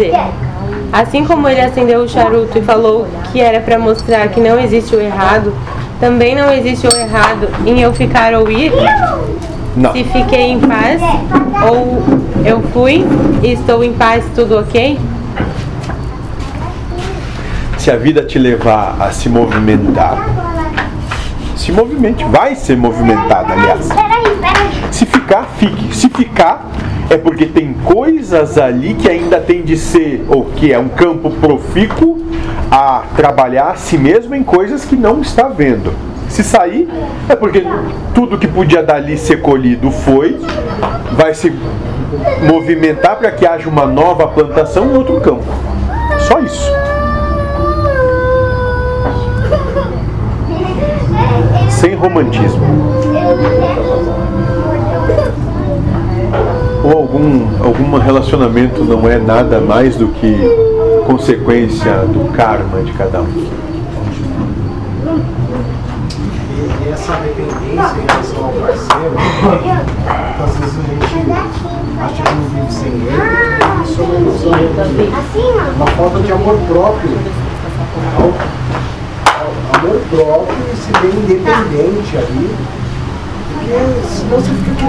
fazer. Assim como ele acendeu o charuto e falou que era para mostrar que não existe o errado, também não existe o errado em eu ficar ou ir? Não. Se fiquei em paz ou eu fui e estou em paz, tudo ok? Se a vida te levar a se movimentar, se movimente, vai ser movimentada, aliás. Se ficar, fique. Se ficar, é porque tem coisas ali que ainda tem de ser, ou que é um campo profícuo a trabalhar a si mesmo em coisas que não está vendo. Se sair, é porque tudo que podia dali ser colhido foi, vai se movimentar para que haja uma nova plantação em outro campo. Só isso. Sem romantismo. ou algum algum relacionamento não é nada mais do que consequência do karma de cada um. E, essa dependência em relação ao parceiro, às vezes a gente acha que não vive sem ele, isso é uma falta de amor próprio. Amor próprio e se bem independente ali. Porque senão você fica